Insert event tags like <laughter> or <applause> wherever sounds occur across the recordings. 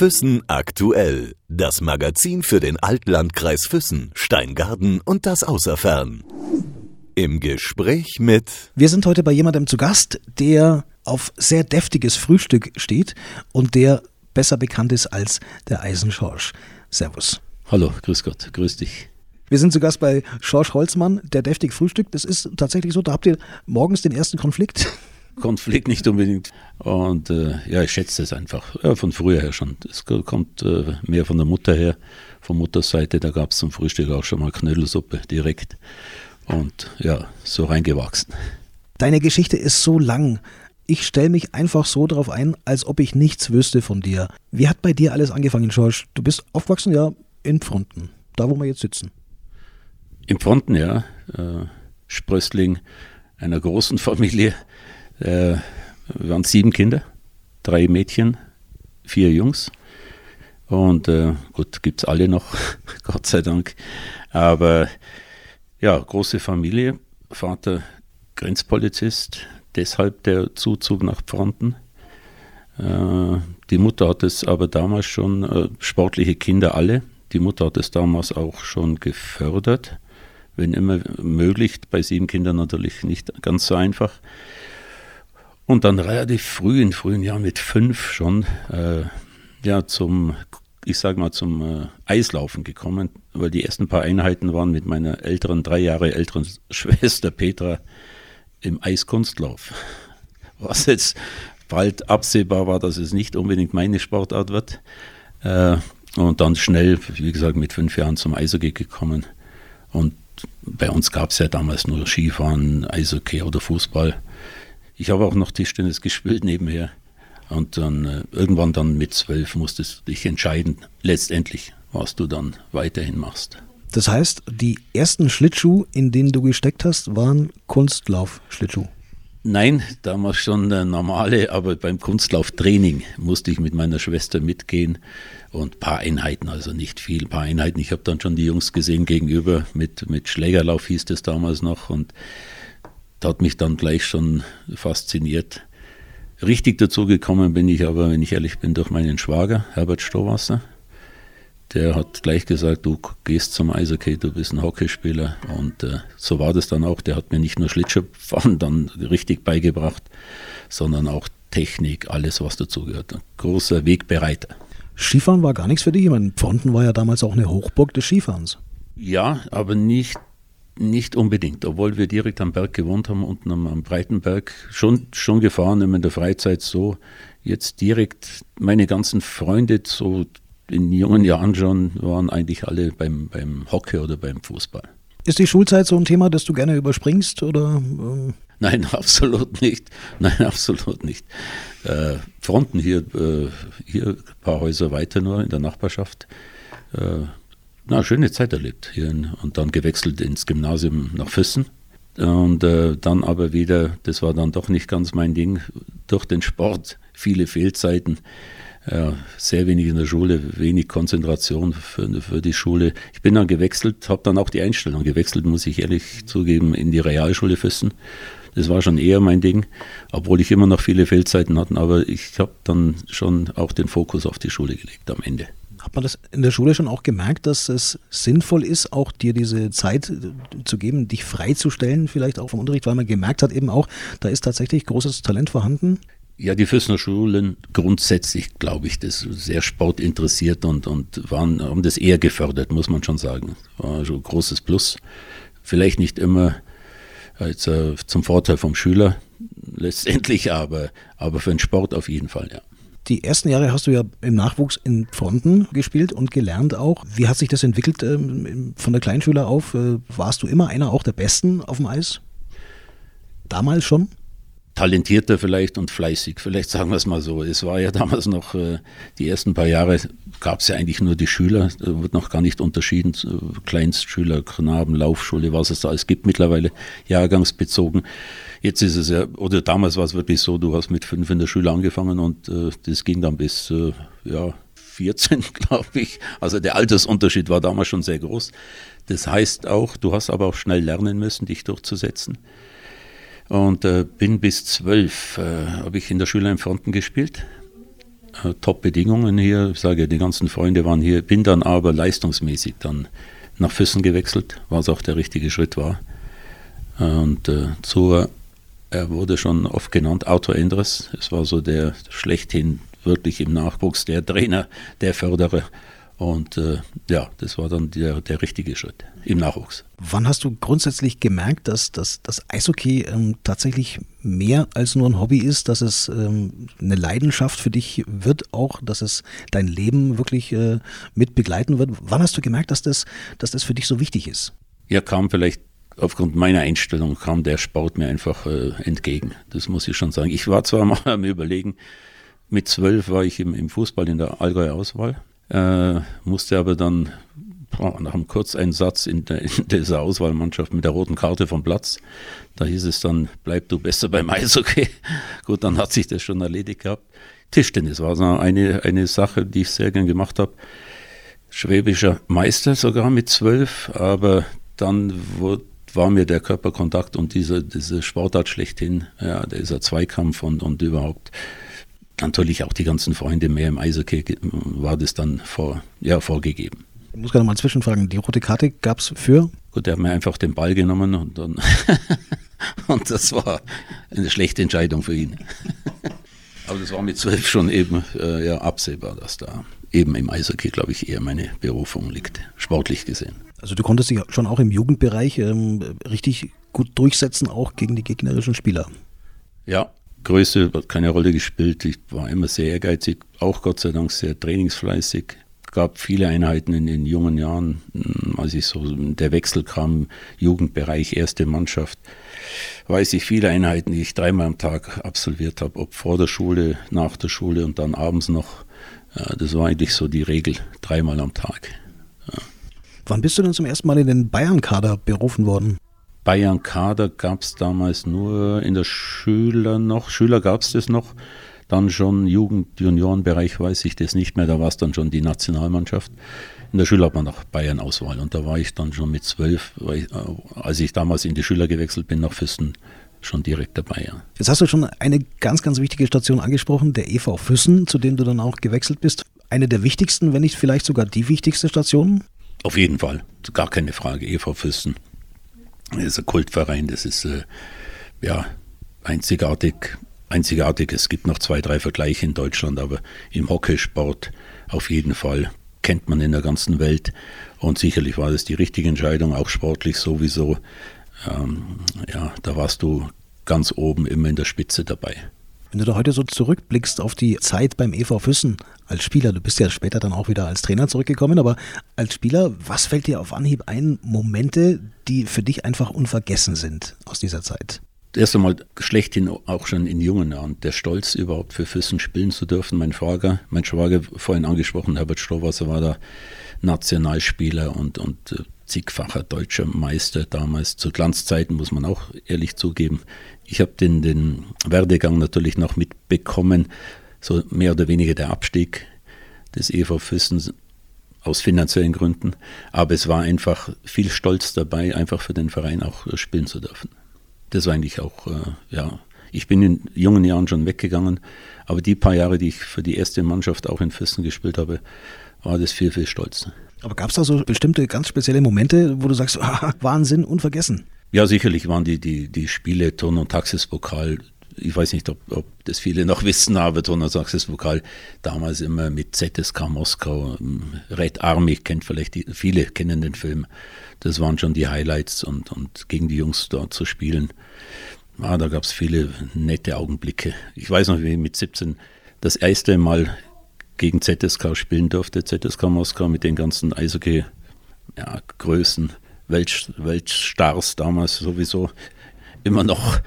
Füssen aktuell. Das Magazin für den Altlandkreis Füssen, Steingarten und das Außerfern. Im Gespräch mit. Wir sind heute bei jemandem zu Gast, der auf sehr deftiges Frühstück steht und der besser bekannt ist als der Eisenschorsch. Servus. Hallo, grüß Gott, grüß dich. Wir sind zu Gast bei Schorsch Holzmann, der deftig Frühstück. Das ist tatsächlich so, da habt ihr morgens den ersten Konflikt. Konflikt nicht unbedingt. Und äh, ja, ich schätze es einfach. Ja, von früher her schon. Es kommt äh, mehr von der Mutter her, von Mutters Seite. Da gab es zum Frühstück auch schon mal Knödelsuppe direkt. Und ja, so reingewachsen. Deine Geschichte ist so lang. Ich stelle mich einfach so darauf ein, als ob ich nichts wüsste von dir. Wie hat bei dir alles angefangen, George? Du bist aufgewachsen ja in Fronten, da wo wir jetzt sitzen. Im Fronten, ja. Äh, Sprössling einer großen Familie. Äh, waren sieben Kinder, drei Mädchen, vier Jungs. Und äh, gut, gibt es alle noch, <laughs> Gott sei Dank. Aber ja, große Familie. Vater Grenzpolizist, deshalb der Zuzug nach Fronten. Äh, die Mutter hat es aber damals schon, äh, sportliche Kinder alle, die Mutter hat es damals auch schon gefördert wenn immer möglich, bei sieben Kindern natürlich nicht ganz so einfach. Und dann relativ früh, in frühen Jahren mit fünf schon, äh, ja, zum, ich sag mal, zum äh, Eislaufen gekommen, weil die ersten paar Einheiten waren mit meiner älteren, drei Jahre älteren <laughs> Schwester Petra im Eiskunstlauf. Was jetzt bald absehbar war, dass es nicht unbedingt meine Sportart wird. Äh, und dann schnell, wie gesagt, mit fünf Jahren zum Eishockey gekommen. Und bei uns gab es ja damals nur Skifahren, Eishockey oder Fußball. Ich habe auch noch Tischtennis gespielt nebenher. Und dann äh, irgendwann dann mit zwölf musstest du dich entscheiden, letztendlich, was du dann weiterhin machst. Das heißt, die ersten Schlittschuh, in denen du gesteckt hast, waren Kunstlauf-Schlittschuh. Nein, damals schon der normale, aber beim Kunstlauftraining musste ich mit meiner Schwester mitgehen und ein paar Einheiten, also nicht viel, ein paar Einheiten. Ich habe dann schon die Jungs gesehen gegenüber mit, mit Schlägerlauf hieß es damals noch und das hat mich dann gleich schon fasziniert. Richtig dazu gekommen bin ich aber, wenn ich ehrlich bin, durch meinen Schwager, Herbert Stowasser der hat gleich gesagt, du gehst zum Eishockey, du bist ein Hockeyspieler. Und äh, so war das dann auch. Der hat mir nicht nur Schlittschuhfahren <laughs> dann richtig beigebracht, sondern auch Technik, alles, was dazugehört. Ein großer Wegbereiter. Skifahren war gar nichts für dich. Ich meine, Pfonten war ja damals auch eine Hochburg des Skifahrens. Ja, aber nicht, nicht unbedingt. Obwohl wir direkt am Berg gewohnt haben, unten am, am Breitenberg, schon, schon gefahren, immer in der Freizeit so. Jetzt direkt meine ganzen Freunde, so in jungen Jahren schon waren eigentlich alle beim, beim Hockey oder beim Fußball. Ist die Schulzeit so ein Thema, das du gerne überspringst oder? Äh? Nein, <laughs> absolut nicht. Nein, absolut nicht. Äh, Fronten hier, äh, hier ein paar Häuser weiter nur in der Nachbarschaft. Äh, na, schöne Zeit erlebt hier in, und dann gewechselt ins Gymnasium nach Füssen. Und äh, dann aber wieder, das war dann doch nicht ganz mein Ding, durch den Sport viele Fehlzeiten ja, sehr wenig in der Schule, wenig Konzentration für, für die Schule. Ich bin dann gewechselt, habe dann auch die Einstellung gewechselt, muss ich ehrlich zugeben, in die Realschule Füssen. Das war schon eher mein Ding, obwohl ich immer noch viele Fehlzeiten hatte, aber ich habe dann schon auch den Fokus auf die Schule gelegt am Ende. Hat man das in der Schule schon auch gemerkt, dass es sinnvoll ist, auch dir diese Zeit zu geben, dich freizustellen, vielleicht auch vom Unterricht, weil man gemerkt hat eben auch, da ist tatsächlich großes Talent vorhanden? Ja, die Füßner Schulen grundsätzlich, glaube ich, das sehr sportinteressiert und, und waren, haben das eher gefördert, muss man schon sagen. War schon ein großes Plus. Vielleicht nicht immer jetzt, äh, zum Vorteil vom Schüler letztendlich, <laughs> aber, aber für den Sport auf jeden Fall, ja. Die ersten Jahre hast du ja im Nachwuchs in Fronten gespielt und gelernt auch. Wie hat sich das entwickelt ähm, von der Kleinschüler auf? Äh, warst du immer einer auch der Besten auf dem Eis? Damals schon? Talentierter vielleicht und fleißig, vielleicht <laughs> sagen wir es mal so. Es war ja damals noch, äh, die ersten paar Jahre gab es ja eigentlich nur die Schüler, da wird noch gar nicht unterschieden, Kleinstschüler, Knaben, Laufschule, was es da alles gibt mittlerweile, jahrgangsbezogen. Jetzt ist es ja, oder damals war es wirklich so, du hast mit fünf in der Schule angefangen und äh, das ging dann bis, äh, ja, 14, <laughs> glaube ich. Also der Altersunterschied war damals schon sehr groß. Das heißt auch, du hast aber auch schnell lernen müssen, dich durchzusetzen. Und äh, bin bis zwölf, äh, habe ich in der Schule Fronten gespielt. äh, Top-Bedingungen hier. Ich sage, die ganzen Freunde waren hier, bin dann aber leistungsmäßig dann nach Füssen gewechselt, was auch der richtige Schritt war. Und äh, zur, er wurde schon oft genannt, Autor Endres. Es war so der schlechthin wirklich im Nachwuchs, der Trainer, der Förderer. Und äh, ja, das war dann der, der richtige Schritt im Nachwuchs. Wann hast du grundsätzlich gemerkt, dass, dass das Eishockey ähm, tatsächlich mehr als nur ein Hobby ist, dass es ähm, eine Leidenschaft für dich wird, auch dass es dein Leben wirklich äh, mit begleiten wird? Wann hast du gemerkt, dass das, dass das für dich so wichtig ist? Ja, kam vielleicht aufgrund meiner Einstellung, kam der Sport mir einfach äh, entgegen. Das muss ich schon sagen. Ich war zwar <laughs> mal am Überlegen, mit zwölf war ich im, im Fußball in der Allgäu Auswahl äh, musste aber dann nach einem Kurzeinsatz in, der, in dieser Auswahlmannschaft mit der roten Karte vom Platz, da hieß es dann, bleib du besser beim Eishockey. <laughs> Gut, dann hat sich das schon erledigt gehabt. Tischtennis war so eine, eine Sache, die ich sehr gern gemacht habe. Schwäbischer Meister sogar mit zwölf, aber dann wurde, war mir der Körperkontakt und diese, diese Sportart schlechthin, ja, dieser Zweikampf und, und überhaupt natürlich auch die ganzen Freunde mehr im Eishockey war das dann vor, ja, vorgegeben. Ich muss gerade mal zwischenfragen, die rote Karte gab es für? Gut, der hat mir einfach den Ball genommen und dann <laughs> und das war eine schlechte Entscheidung für ihn. <laughs> Aber das war mit zwölf schon eben äh, ja, absehbar, dass da eben im Eishockey, glaube ich, eher meine Berufung liegt, sportlich gesehen. Also du konntest dich schon auch im Jugendbereich ähm, richtig gut durchsetzen, auch gegen die gegnerischen Spieler. Ja, Größe hat keine Rolle gespielt. Ich war immer sehr ehrgeizig, auch Gott sei Dank sehr trainingsfleißig. Gab viele Einheiten in den jungen Jahren, hm, als ich so der Wechsel kam, Jugendbereich, erste Mannschaft, weiß ich viele Einheiten, die ich dreimal am Tag absolviert habe, ob vor der Schule, nach der Schule und dann abends noch. Das war eigentlich so die Regel, dreimal am Tag. Ja. Wann bist du denn zum ersten Mal in den Bayern-Kader berufen worden? Bayern-Kader gab es damals nur in der Schüler noch. Schüler gab es das noch. Dann schon Jugend-Juniorenbereich weiß ich das nicht mehr. Da war es dann schon die Nationalmannschaft. In der Schule hat man noch Bayern-Auswahl. Und da war ich dann schon mit zwölf, äh, als ich damals in die Schüler gewechselt bin nach Füssen, schon direkt dabei. Ja. Jetzt hast du schon eine ganz, ganz wichtige Station angesprochen, der EV Füssen, zu dem du dann auch gewechselt bist. Eine der wichtigsten, wenn nicht vielleicht sogar die wichtigste Station? Auf jeden Fall, gar keine Frage, EV Füssen. Das ist ein Kultverein, das ist äh, ja einzigartig, einzigartig. Es gibt noch zwei, drei Vergleiche in Deutschland, aber im Hockeysport auf jeden Fall kennt man in der ganzen Welt. Und sicherlich war das die richtige Entscheidung, auch sportlich sowieso. Ähm, ja, da warst du ganz oben immer in der Spitze dabei. Wenn du da heute so zurückblickst auf die Zeit beim EV Füssen als Spieler, du bist ja später dann auch wieder als Trainer zurückgekommen, aber als Spieler, was fällt dir auf Anhieb ein, Momente, die für dich einfach unvergessen sind aus dieser Zeit? Erst einmal schlechthin auch schon in jungen Jahren der Stolz überhaupt für Füssen spielen zu dürfen. Mein Schwager, mein Schwager vorhin angesprochen, Herbert Strohwasser war da Nationalspieler und, und äh, zigfacher deutscher Meister damals. Zu Glanzzeiten muss man auch ehrlich zugeben. Ich habe den, den Werdegang natürlich noch mitbekommen, so mehr oder weniger der Abstieg des EV Füssen aus finanziellen Gründen. Aber es war einfach viel Stolz dabei, einfach für den Verein auch spielen zu dürfen. Das war eigentlich auch, äh, ja, ich bin in jungen Jahren schon weggegangen, aber die paar Jahre, die ich für die erste Mannschaft auch in Füssen gespielt habe, war das viel, viel Stolz. Aber gab es da so bestimmte ganz spezielle Momente, wo du sagst, <laughs> ah, Wahnsinn, unvergessen? Ja, sicherlich waren die, die, die Spiele Turn- und Taxispokal, ich weiß nicht, ob, ob das viele noch <laughs> wissen, aber Turn- und Taxispokal damals immer mit ZSK Moskau, ähm, Red Army, kennt vielleicht die, viele kennen den Film. Das waren schon die Highlights und, und gegen die Jungs dort zu spielen. Ah, da gab es viele nette Augenblicke. Ich weiß noch, wie mit 17 das erste Mal gegen ZSK spielen durfte. ZSK Moskau mit den ganzen Eishockey-Größen, ja, Welt, Weltstars damals sowieso immer noch.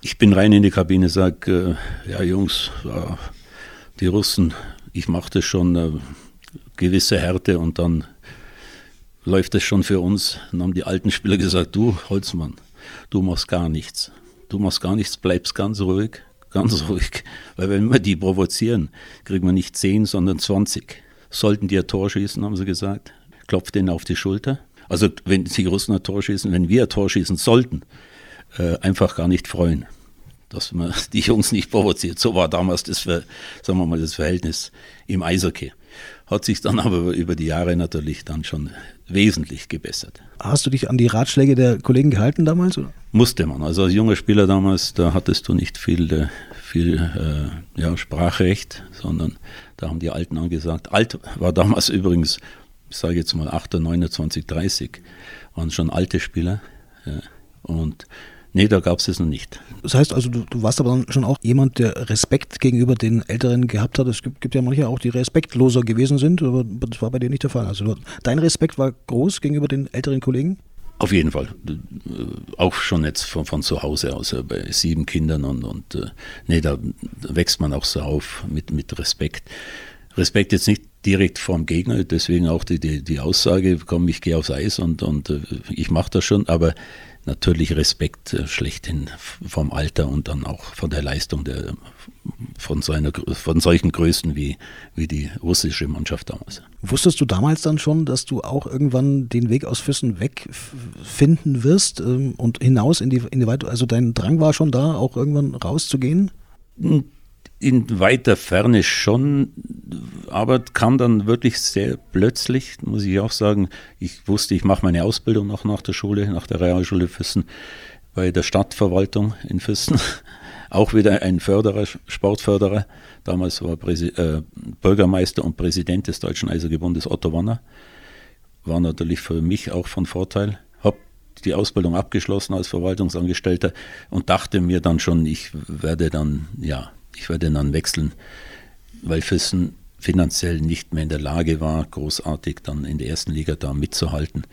Ich bin rein in die Kabine, sage, äh, ja Jungs, ja, die Russen, ich mache das schon, äh, gewisse Härte und dann läuft das schon für uns. Dann haben die alten Spieler gesagt, du Holzmann, du machst gar nichts. Du machst gar nichts, bleibst ganz ruhig ganz <laughs> ruhig. Weil wenn wir die provozieren, kriegen wir nicht 10, sondern 20. Sollten die ein Tor schießen, haben sie gesagt, klopft denen auf die Schulter. Also wenn die Russen ein Tor schießen, wenn wir ein Tor schießen sollten, äh, einfach gar nicht freuen. dass man <laughs> die Jungs nicht provoziert. So war damals das, sagen wir mal, das Verhältnis im Eishockey. Hat sich dann <laughs> aber über die Jahre natürlich dann schon wesentlich gebessert. Hast du dich an die Ratschläge der Kollegen gehalten damals? Oder? Musste man. Also als junger Spieler damals, da hattest du nicht viel, äh, viel äh, ja, Sprachrecht, sondern da haben die Alten angesagt. Alt war damals <laughs> übrigens, ich sage jetzt mal 8, 29, 30, waren schon alte Spieler. Und Nee, da gab es es noch nicht. Das heißt also, du, du, warst aber dann schon auch jemand, der Respekt gegenüber den Älteren gehabt hat. Es gibt, gibt ja manche auch, die respektloser gewesen sind, aber das war bei dir nicht der Fall. Also dein Respekt war groß gegenüber den älteren Kollegen? Auf jeden Fall. Äh, auch schon jetzt von, von zu Hause aus, äh, bei sieben Kindern und, und äh, nee, da, da wächst man auch so auf mit, mit Respekt. Respekt jetzt nicht direkt vorm Gegner, deswegen auch die, die, die Aussage, komm, ich gehe aufs Eis und, und ich mache das schon, aber natürlich Respekt äh, schlechthin vom Alter und dann auch von der Leistung der, von, seiner, von solchen Größen wie, wie die russische Mannschaft damals. Wusstest du damals dann schon, dass du auch irgendwann den Weg aus Füssen wegfinden wirst ähm, und hinaus in die, in die Weite? Also dein Drang war schon da, auch irgendwann rauszugehen? In weiter Ferne schon, aber kam dann wirklich sehr plötzlich, muss ich auch sagen. Ich wusste, ich mache meine Ausbildung noch nach der Schule, nach der Realschule Füssen, bei der Stadtverwaltung in Füssen. <laughs> Auch wieder ein Förderer, Sportförderer. Damals war Präsi äh, Bürgermeister und Präsident des Deutschen Eishockey-Bundes Otto Wanner. War natürlich für mich auch von Vorteil. Habe die Ausbildung abgeschlossen als Verwaltungsangestellter und dachte mir dann schon, ich werde dann, ja, ich werde dann wechseln, weil Füssen finanziell nicht mehr in der Lage war, großartig dann in der ersten Liga da mitzuhalten.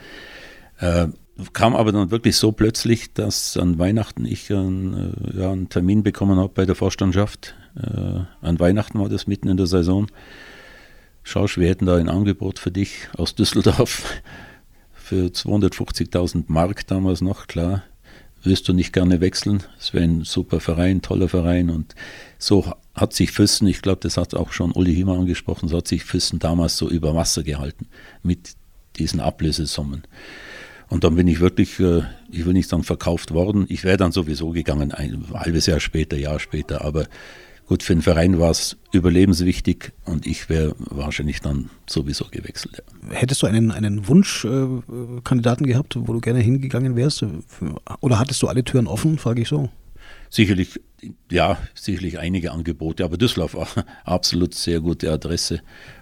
Äh, kam aber dann wirklich so plötzlich, dass an Weihnachten ich einen, äh, ja, einen Termin bekommen habe bei der Vorstandschaft. Äh, an Weihnachten war das mitten in der Saison. Schausch, wir hätten da ein Angebot für dich aus Düsseldorf <laughs> für 250.000 Mark damals noch, klar wirst du nicht gerne wechseln. Es wäre ein super Verein, toller Verein. Und so hat sich Füssen, ich glaube, das hat auch schon Uli Himmer angesprochen, so hat sich Füssen damals so über Wasser gehalten mit diesen Ablösesummen. Und dann bin ich wirklich, äh, ich will nicht sagen verkauft worden, ich wäre dann sowieso gegangen, ein halbes Jahr später, Jahr später, aber Gut, für den Verein war es überlebenswichtig und ich wäre wahrscheinlich dann sowieso gewechselt. Ja. Hättest du einen, einen Wunschkandidaten äh, gehabt, wo du gerne hingegangen wärst? Oder hattest du alle Türen offen, frage ich so? Sicherlich, ja, sicherlich einige Angebote, aber Düsseldorf <laughs> war absolut sehr gute Adresse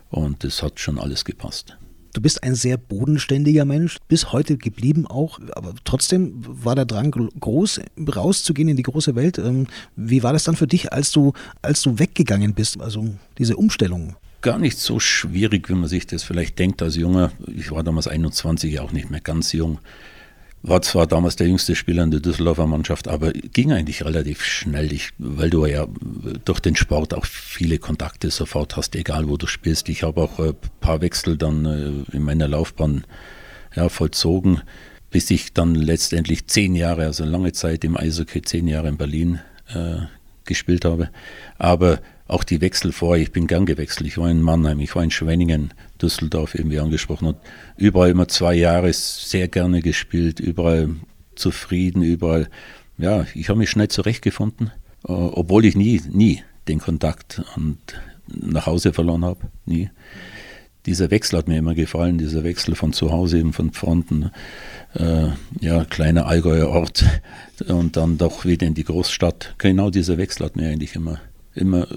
und es hat schon alles gepasst. Du bist ein sehr bodenständiger Mensch, bis heute geblieben auch, aber trotzdem war der Drang groß, rauszugehen in die große Welt. Ähm, wie war das dann für dich, als du, als du weggegangen bist, also diese Umstellung? Gar nicht so schwierig, wie man sich das vielleicht denkt als Junger. Ich war damals 21, auch nicht mehr ganz jung. War zwar damals der jüngste Spieler in der Düsseldorfer Mannschaft, aber ging eigentlich relativ schnell, ich, weil du ja durch den Sport auch viele Kontakte sofort hast, egal wo du spielst. Ich habe auch ein paar Wechsel dann äh, in meiner Laufbahn ja, vollzogen, bis ich dann letztendlich zehn Jahre, also lange Zeit im Eishockey, zehn Jahre in Berlin äh, gespielt habe. Aber auch die Wechsel vorher, ich bin gern gewechselt. Ich war in Mannheim, ich war in Schwenningen, Düsseldorf, eben wie angesprochen. Und überall immer zwei Jahre sehr gerne gespielt, überall zufrieden, überall. Ja, ich habe mich schnell zurechtgefunden, äh, obwohl ich nie, nie den Kontakt und nach Hause verloren habe. Nie. Dieser Wechsel hat mir immer gefallen, dieser Wechsel von zu Hause, eben von Fronten, äh, ja, kleiner Allgäuer Ort <laughs> und dann doch wieder in die Großstadt. Genau dieser Wechsel hat mir eigentlich immer immer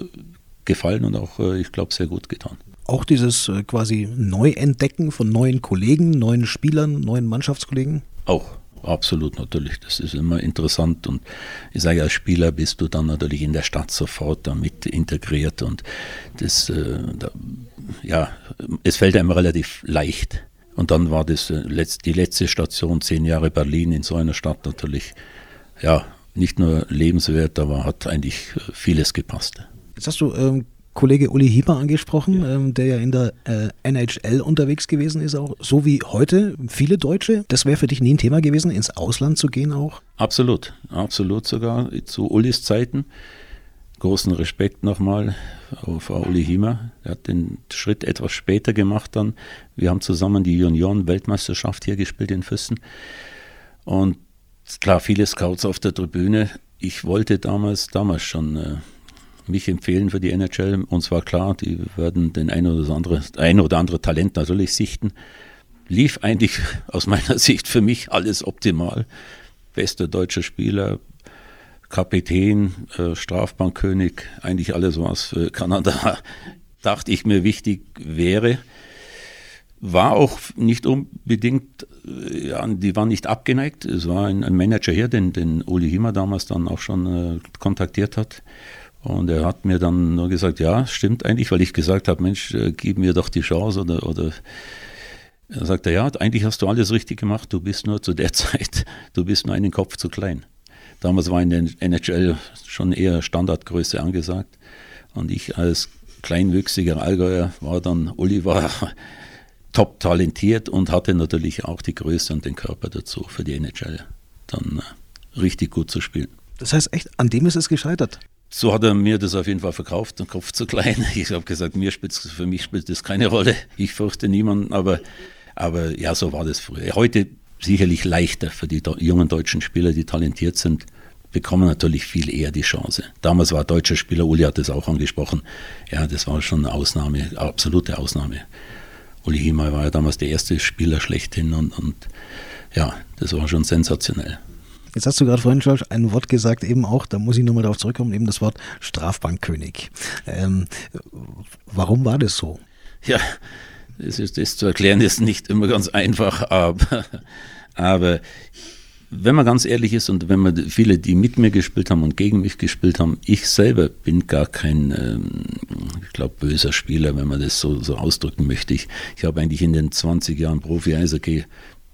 gefallen und auch, äh, ich glaube, sehr gut getan. Auch dieses äh, quasi Neuentdecken von neuen Kollegen, neuen Spielern, neuen Mannschaftskollegen? Auch, absolut natürlich. Das ist immer interessant und ich sage, als Spieler bist du dann natürlich in der Stadt sofort damit integriert und das, äh, da, ja, es fällt einem relativ leicht. Und dann war das die letzte Station, zehn Jahre Berlin in so einer Stadt natürlich, ja, nicht nur lebenswert, aber hat eigentlich äh, vieles gepasst. Jetzt hast du ähm, Kollege Uli Hieber angesprochen, ja. ähm, der ja in der äh, NHL unterwegs gewesen ist, auch so wie heute viele Deutsche. Das wäre für dich nie ein Thema gewesen, ins Ausland zu gehen auch? Absolut, absolut sogar zu Ulis Zeiten. Großen Respekt nochmal vor Uli Hiemer. Er hat den Schritt etwas später gemacht dann. Wir haben zusammen die Junioren-Weltmeisterschaft hier gespielt in Füssen. Und klar, viele Scouts auf der Tribüne. ich wollte damals, damals schon äh, mich empfehlen für die NHL. Uns war klar, die werden den ein oder andere, ein oder andere Talent natürlich sichten. Lief eigentlich <laughs> aus meiner Sicht für mich alles optimal. Bester deutscher Spieler, Kapitän, äh, Strafbankkönig, eigentlich alles, was für Kanada, <laughs> dachte ich mir, wichtig wäre. War auch nicht unbedingt, äh, ja, die waren nicht abgeneigt. Es war ein, ein Manager hier, den, den Uli Himmer damals dann auch schon äh, kontaktiert hat. Und er hat mir dann nur gesagt, ja, stimmt eigentlich, weil ich gesagt habe, Mensch, äh, gib mir doch die Chance oder, oder er sagte, ja, eigentlich hast du alles richtig gemacht, du bist nur zu der <laughs> Zeit, du bist nur einen Kopf zu klein. Damals war in der NHL schon eher Standardgröße angesagt. Und ich als kleinwüchsiger Allgäuer war dann, Oliver top talentiert und hatte natürlich auch die Größe und den Körper dazu für die NHL dann äh, richtig gut zu spielen. Das heißt echt, an dem ist es gescheitert? So hat er mir das auf jeden Fall verkauft, den Kopf zu klein. <laughs> Ich habe gesagt, mir für mich spielt das keine Rolle. Ich fürchte niemanden, aber, aber ja, so war das früher. Heute sicherlich leichter für die jungen deutschen Spieler, die talentiert sind, bekommen natürlich viel eher die Chance. Damals war ein deutscher Spieler, Uli hat das auch angesprochen, ja, das war schon eine Ausnahme, absolute Ausnahme. Uli Himmer war ja damals der erste Spieler schlechthin und, und ja, das war schon sensationell. Jetzt hast du gerade vorhin schon ein Wort gesagt, eben auch, da muss ich nochmal darauf zurückkommen, eben das Wort Strafbankkönig. Ähm, warum war das so? Ja, das, ist, das zu erklären ist nicht immer ganz einfach, <laughs> aber, aber wenn man ganz ehrlich ist und wenn man viele, die mit mir gespielt haben und gegen mich gespielt haben, ich selber bin gar kein, ähm, ich glaube, böser Spieler, wenn man das so, so ausdrücken möchte. Ich, ich habe eigentlich in den 20 Jahren Profi-Eishockey,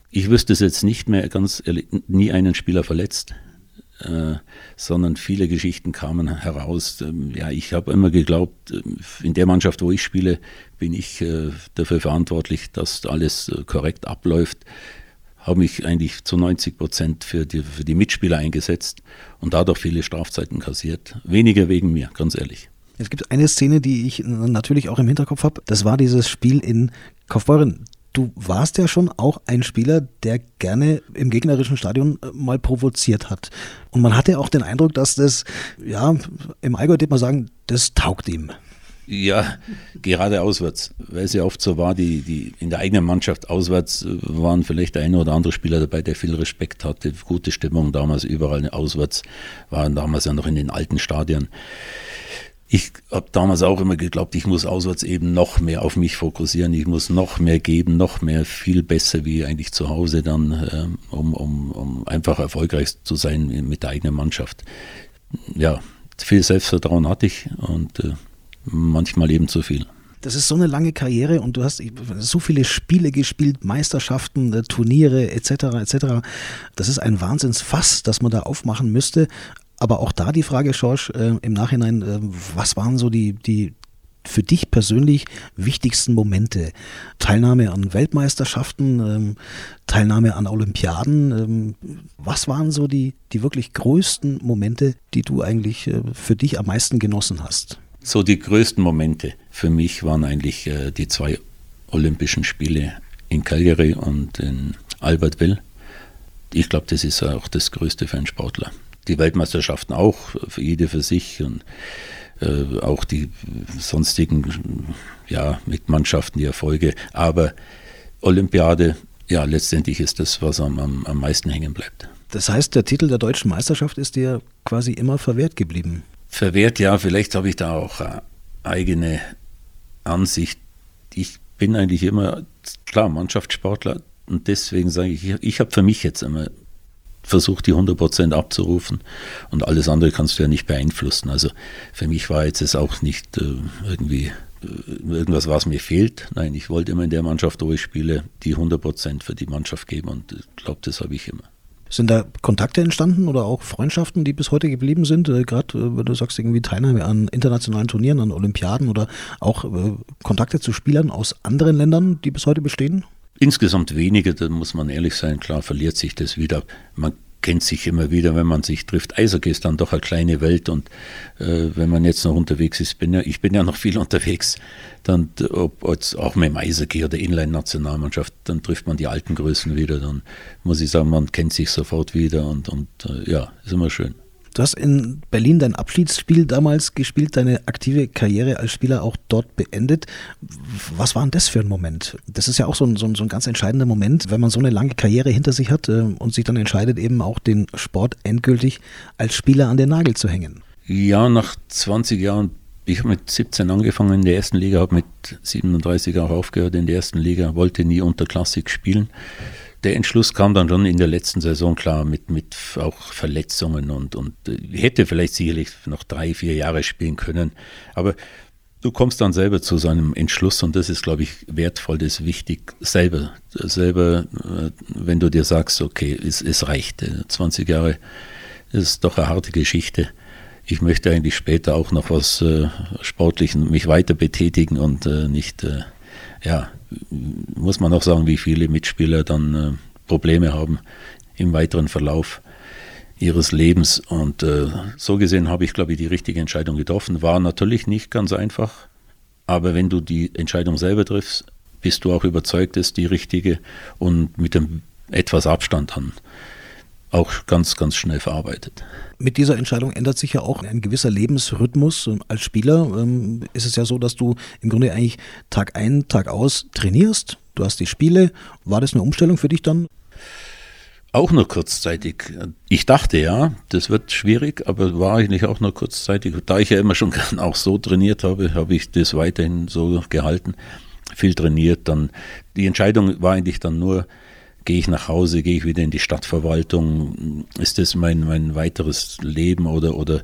ich wüsste es jetzt nicht mehr, ganz ehrlich, nie einen Spieler verletzt. Äh, sondern viele Geschichten kamen heraus. Ähm, ja, ich habe immer geglaubt, äh, in der Mannschaft, wo ich spiele, bin ich äh, dafür verantwortlich, dass alles äh, korrekt abläuft habe mich eigentlich zu 90 Prozent für die, für die Mitspieler eingesetzt und dadurch viele Strafzeiten kassiert. Weniger wegen mir, ganz ehrlich. Es gibt eine Szene, die ich natürlich auch im Hinterkopf habe. Das war dieses Spiel in Kaufbeuren. Du warst ja schon auch ein Spieler, der gerne im gegnerischen Stadion äh, mal provoziert hat. Und man hatte auch den Eindruck, dass das, ja, im Allgäu würde man sagen, das taugt ihm. Ja, gerade auswärts, weil es ja oft so war, die, die in der eigenen Mannschaft auswärts äh, waren vielleicht der eine oder andere Spieler dabei, der viel Respekt hatte, gute Stimmung damals überall auswärts, waren damals ja noch in den alten Stadien. Ich habe damals auch immer geglaubt, ich muss auswärts eben noch mehr auf mich fokussieren, ich muss noch mehr geben, noch mehr, viel besser wie eigentlich zu Hause dann, äh, um, um, um einfach erfolgreich zu sein mit der eigenen Mannschaft. Ja, viel Selbstvertrauen hatte ich und äh, manchmal eben zu viel. Das ist so eine lange Karriere und du hast so viele Spiele gespielt, Meisterschaften, äh, Turniere etc. etc. Das ist ein Wahnsinnsfass, das man da aufmachen müsste. Aber auch da die Frage, Schorsch, äh, im Nachhinein, äh, was waren so die, die für dich persönlich wichtigsten Momente? Teilnahme an Weltmeisterschaften, ähm, Teilnahme an Olympiaden. Ähm, was waren so die, die wirklich größten Momente, die du eigentlich für dich am meisten genossen hast? So die größten Momente für mich waren eigentlich äh, die zwei Olympischen Spiele in Calgary und in Albertville. Ich glaube, das ist auch das Größte für einen Sportler. Die Weltmeisterschaften auch, für jede für sich und äh, auch die sonstigen, ja, mit Mannschaften die Erfolge. Aber Olympiade, ja, letztendlich ist das, was am, am, am meisten hängen bleibt. Das heißt, der Titel der deutschen Meisterschaft ist dir quasi immer verwehrt geblieben verwehrt, ja, vielleicht habe ich da auch eine eigene Ansicht. Ich bin eigentlich immer, klar, Mannschaftssportler und deswegen sage ich, ich habe für mich jetzt immer versucht, die 100% abzurufen und alles andere kannst du ja nicht beeinflussen. Also für mich war jetzt es auch nicht äh, irgendwie äh, irgendwas, was mir fehlt. Nein, ich wollte immer in der Mannschaft, wo ich spiele, die 100% für die Mannschaft geben und ich glaube, das habe ich immer. Sind da Kontakte entstanden oder auch Freundschaften, die bis heute geblieben sind? Äh, Gerade äh, wenn du sagst, irgendwie Teilnahme an internationalen Turnieren, an Olympiaden oder auch äh, Kontakte zu Spielern aus anderen Ländern, die bis heute bestehen? Insgesamt wenige, da muss man ehrlich sein. Klar verliert sich das wieder. Man kennt sich immer wieder, wenn man sich trifft. Eishockey ist dann doch eine kleine Welt und äh, wenn man jetzt noch unterwegs ist, bin ja, ich bin ja noch viel <laughs> unterwegs, dann ob auch mit dem Eishockey oder Inline-Nationalmannschaft, dann trifft man die alten Größen wieder, dann muss ich sagen, man kennt sich sofort wieder und, und äh, ja, ist immer schön. Du hast in Berlin dein Abschiedsspiel damals gespielt, deine aktive Karriere als Spieler auch dort beendet. Was war denn das für ein Moment? Das ist ja auch so ein, so ein, so ein ganz entscheidender Moment, wenn man so eine lange Karriere hinter sich hat äh, und sich dann entscheidet, eben auch den Sport endgültig als Spieler an den Nagel zu hängen. Ja, nach 20 Jahren ich habe mit 17 angefangen in der ersten Liga, habe mit 37 auch aufgehört in der ersten Liga, wollte nie unter Klassik spielen. Der Entschluss kam dann schon in der letzten Saison klar mit, mit auch Verletzungen und, und äh, hätte vielleicht sicherlich noch drei, vier Jahre spielen können. Aber du kommst dann selber zu seinem Entschluss und das ist, glaube ich, wertvoll, das ist wichtig, selber, selber, äh, wenn du dir sagst, okay, es, es reicht, 20 äh, Jahre ist doch eine harte Geschichte ich möchte eigentlich später auch noch was äh, Sportlichen mich weiter betätigen und äh, nicht, äh, ja, muss man auch sagen, wie viele Mitspieler dann äh, Probleme haben im weiteren Verlauf ihres Lebens. Und äh, so gesehen habe ich, glaube ich, die richtige Entscheidung getroffen. War natürlich nicht ganz einfach, aber wenn du die Entscheidung selber triffst, bist du auch überzeugt, ist die richtige und mit dem etwas Abstand dann auch ganz, ganz schnell verarbeitet. Mit dieser Entscheidung ändert sich ja auch ein gewisser Lebensrhythmus. Als Spieler ähm, ist es ja so, dass du im Grunde eigentlich Tag ein, Tag aus trainierst. Du hast die Spiele. War das eine Umstellung für dich dann? Auch nur kurzzeitig. Ich dachte ja, das wird schwierig, aber war eigentlich auch nur kurzzeitig. Da ich ja immer schon <laughs> auch so trainiert habe, habe ich das weiterhin so gehalten. Viel trainiert. Dann die Entscheidung war eigentlich dann nur, Gehe ich nach Hause, gehe ich wieder in die Stadtverwaltung? Ist das mein, mein weiteres Leben oder, oder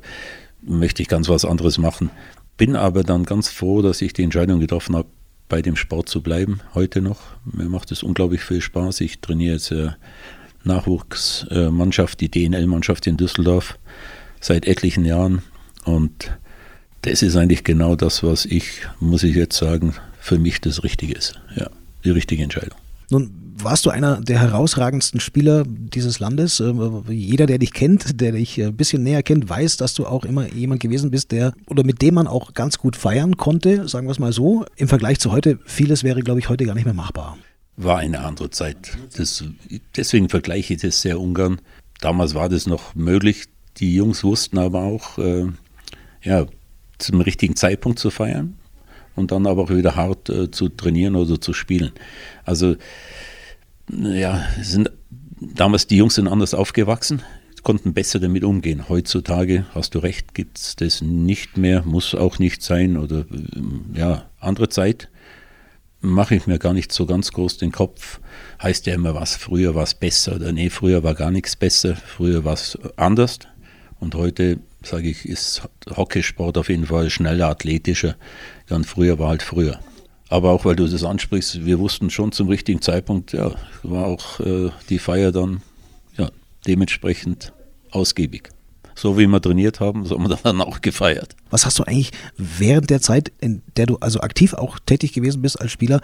möchte ich ganz was anderes machen? Bin aber dann ganz froh, dass ich die Entscheidung getroffen habe, bei dem Sport zu bleiben, heute noch. Mir macht es unglaublich viel Spaß. Ich trainiere jetzt äh, Nachwuchsmannschaft, die DNL-Mannschaft in Düsseldorf seit etlichen Jahren. Und das ist eigentlich genau das, was ich, muss ich jetzt sagen, für mich das Richtige ist. Ja, die richtige Entscheidung. Nun warst du einer der herausragendsten Spieler dieses Landes. Äh, jeder, der dich kennt, der dich ein bisschen näher kennt, weiß, dass du auch immer jemand gewesen bist, der oder mit dem man auch ganz gut feiern konnte, sagen wir es mal so. Im Vergleich zu heute, vieles wäre, glaube ich, heute gar nicht mehr machbar. War eine andere Zeit. Das, deswegen vergleiche ich das sehr ungern. Damals war das noch möglich. Die Jungs wussten aber auch, äh, ja, zum richtigen Zeitpunkt zu feiern und dann aber auch wieder hart äh, zu trainieren oder zu spielen. Also ja, sind damals die Jungs sind anders aufgewachsen, konnten besser damit umgehen. Heutzutage, hast du recht, gibt es das nicht mehr, muss auch nicht sein oder ja, andere Zeit mache ich mir gar nicht so ganz groß den Kopf. Heißt ja immer, was früher war es besser oder nee, früher war gar nichts besser, früher war es anders. Und heute, sage ich, ist Hockeysport auf jeden Fall schneller, athletischer. Und früher war halt früher. Aber auch weil du das ansprichst, wir wussten schon zum richtigen Zeitpunkt, ja, war auch äh, die Feier dann ja, dementsprechend ausgiebig. So wie wir trainiert haben, so haben wir <laughs> dann auch gefeiert. Was hast du eigentlich während der Zeit, in der du also aktiv auch tätig gewesen bist als Spieler,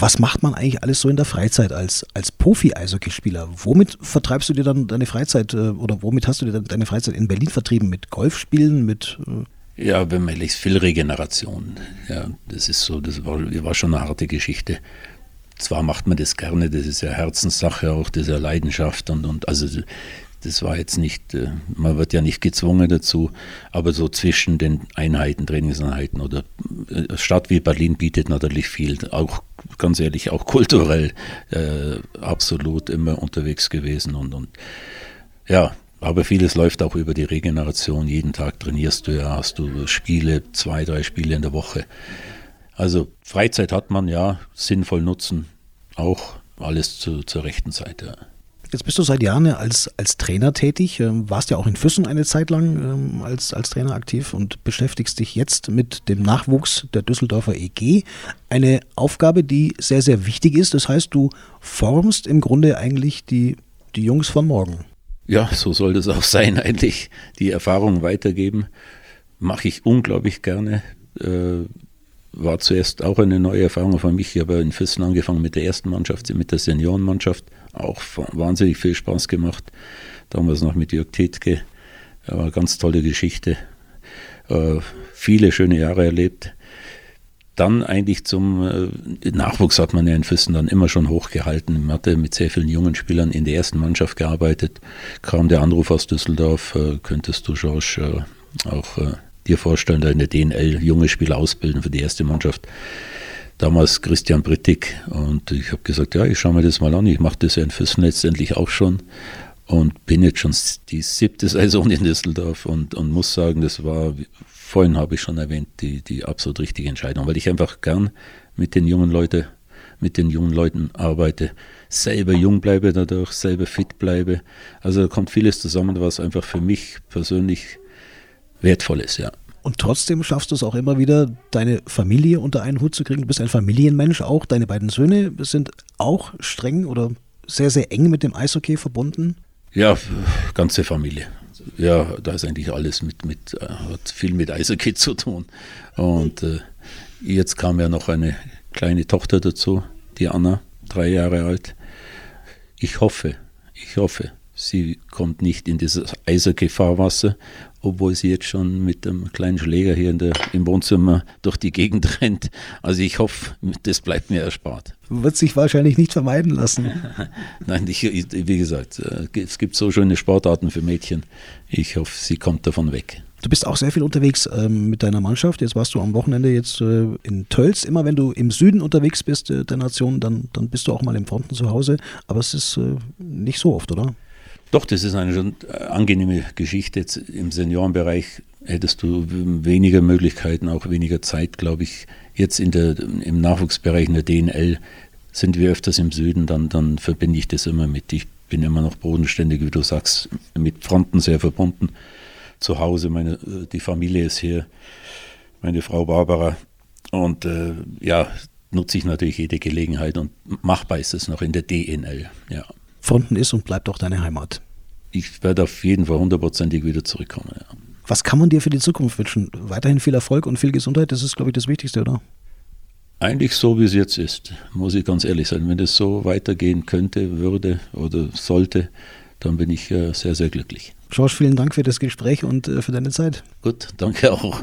was macht man eigentlich alles so in der Freizeit als, als Profi-Eishockeyspieler? Womit vertreibst du dir dann deine Freizeit äh, oder womit hast du dir deine Freizeit in Berlin vertrieben? Mit Golfspielen, mit äh ja, wenn man ehrlich viel Regeneration. Ja, das ist so, das war, war schon eine harte Geschichte. Zwar macht man das gerne, das ist ja Herzenssache auch, das ist ja Leidenschaft und, und also das war jetzt nicht, äh, man wird ja nicht gezwungen dazu, aber so zwischen den Einheiten, Trainingseinheiten oder Stadt wie Berlin bietet natürlich viel, auch ganz ehrlich, auch kulturell äh, absolut immer unterwegs gewesen und, und ja, aber vieles läuft auch über die Regeneration. Jeden Tag trainierst du ja, hast du Spiele, zwei, drei Spiele in der Woche. Also Freizeit hat man ja, sinnvoll nutzen, auch alles zu, zur rechten Zeit. Ja. Jetzt bist du seit Jahren als, als Trainer tätig, ähm, warst ja auch in Füssen eine Zeit lang ähm, als, als Trainer aktiv und beschäftigst dich jetzt mit dem Nachwuchs der Düsseldorfer EG. Eine Aufgabe, die sehr, sehr wichtig ist. Das heißt, du formst im Grunde eigentlich die, die Jungs von morgen. Ja, so soll das auch sein, eigentlich die Erfahrung weitergeben. Mache ich unglaublich gerne. Äh, war zuerst auch eine neue Erfahrung für mich. Ich habe in Füssen angefangen mit der ersten Mannschaft, mit der Seniorenmannschaft. Auch wahnsinnig viel Spaß gemacht. Damals noch mit Jörg Tetke. War eine ganz tolle Geschichte. Äh, viele schöne Jahre erlebt. dann eigentlich zum äh, Nachwuchs hat man ja in Füssen dann immer schon hochgehalten. Man hatte mit sehr vielen jungen Spielern in der ersten Mannschaft gearbeitet. Kam der Anruf aus Düsseldorf, äh, könntest du George auch dir vorstellen, da in der DNL junge Spieler ausbilden für die erste Mannschaft. Damals Christian Brittig und ich habe gesagt, ja, ich schaue mir das mal an. Ich mache das ja in Füssen letztendlich auch schon und bin jetzt schon die siebte Saison in Düsseldorf und, und muss sagen, das war vorhin habe ich schon erwähnt, die, die absolut richtige Entscheidung, weil ich einfach gern mit den jungen Leuten, mit den jungen Leuten arbeite, selber jung bleibe dadurch, selber fit bleibe. Also da kommt vieles zusammen, was einfach für mich persönlich wertvoll ist, ja. Und trotzdem schaffst du es auch immer wieder, deine Familie unter einen Hut zu kriegen. Du bist ein Familienmensch auch. Deine beiden Söhne sind auch streng oder sehr, sehr eng mit dem Eishockey verbunden. Ja, ganze Familie ja, da ist eigentlich alles mit, mit äh, hat viel mit Eishockey zu tun. Und äh, jetzt kam ja noch eine kleine Tochter dazu, die Anna, drei Jahre alt. Ich hoffe, ich hoffe, sie kommt nicht in dieses Eishockey-Fahrwasser obwohl sie jetzt schon mit dem kleinen Schläger hier der, im Wohnzimmer durch die Gegend <laughs> rennt. Also ich hoffe, das bleibt mir erspart. Wird sich wahrscheinlich nicht vermeiden lassen. <laughs> Nein, ich, wie gesagt, äh, es gibt so schöne Sportarten für Mädchen. Ich hoffe, sie kommt davon weg. Du bist auch sehr viel unterwegs ähm, mit deiner Mannschaft. Jetzt warst du am Wochenende jetzt äh, in Tölz. Immer wenn du im Süden unterwegs bist äh, der Nation, dann, dann bist du auch mal im Fronten zu Hause. Aber es ist äh, nicht so oft, oder? Doch, das ist eine schon äh, angenehme Geschichte. Jetzt im Seniorenbereich hättest du weniger Möglichkeiten, auch weniger Zeit, glaube ich. Jetzt in der, im Nachwuchsbereich in der DNL sind wir öfters im Süden, dann, dann verbinde ich das immer mit. Ich bin immer noch bodenständig, wie du sagst, mit Fronten sehr verbunden. Zu Hause, meine, äh, die Familie ist hier, meine Frau Barbara. Und äh, ja, nutze ich natürlich jede Gelegenheit und machbar ist es noch in der DNL. Ja. Fronten ist und bleibt auch deine Heimat. Ich werde auf jeden Fall hundertprozentig wieder zurückkommen. Ja. Was kann man dir für die Zukunft wünschen? Weiterhin viel Erfolg und viel Gesundheit, das ist, glaube ich, das Wichtigste, oder? Eigentlich so, wie es jetzt ist, muss ich ganz ehrlich sein. Wenn es so weitergehen könnte, würde oder sollte, dann bin ich äh, sehr, sehr glücklich. George, vielen Dank für das Gespräch und äh, für deine Zeit. Gut, danke auch.